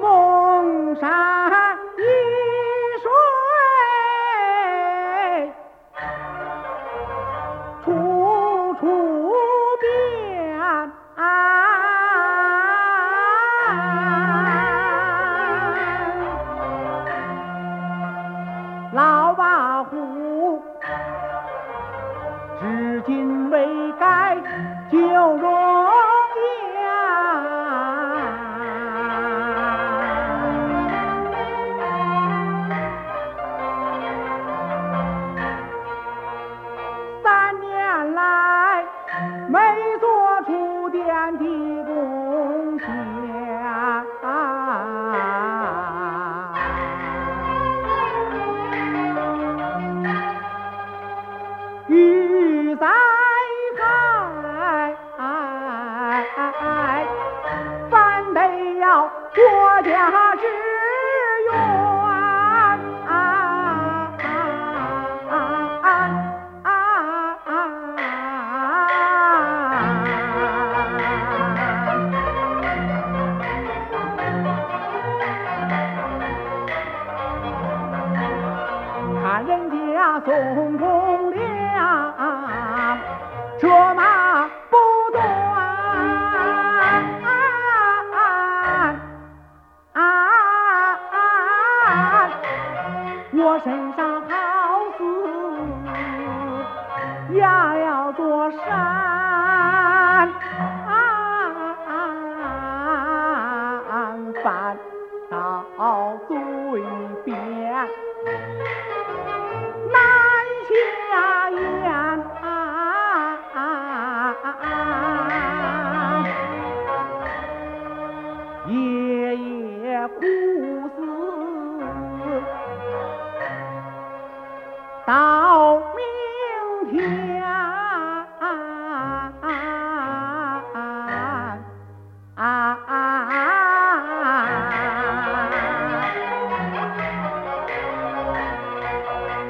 梦山。户，至今未改旧容颜。三年来没做出点的贡献。国家只愿人家送终。身上好似压了座山翻到嘴边。难下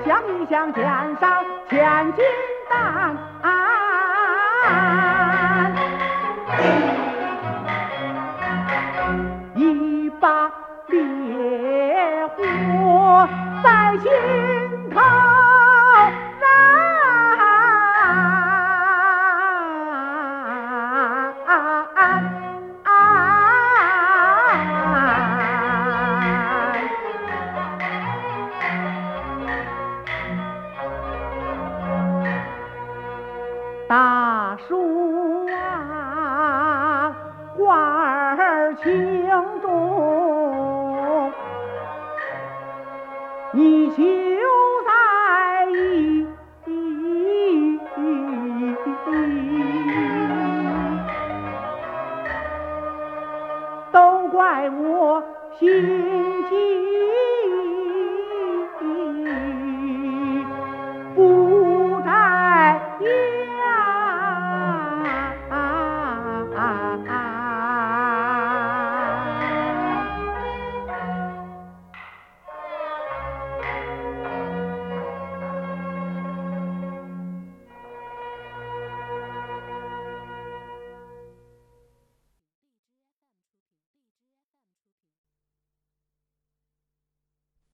想想肩上千斤担。书啊，挂儿情重，你就在意。都怪我心急。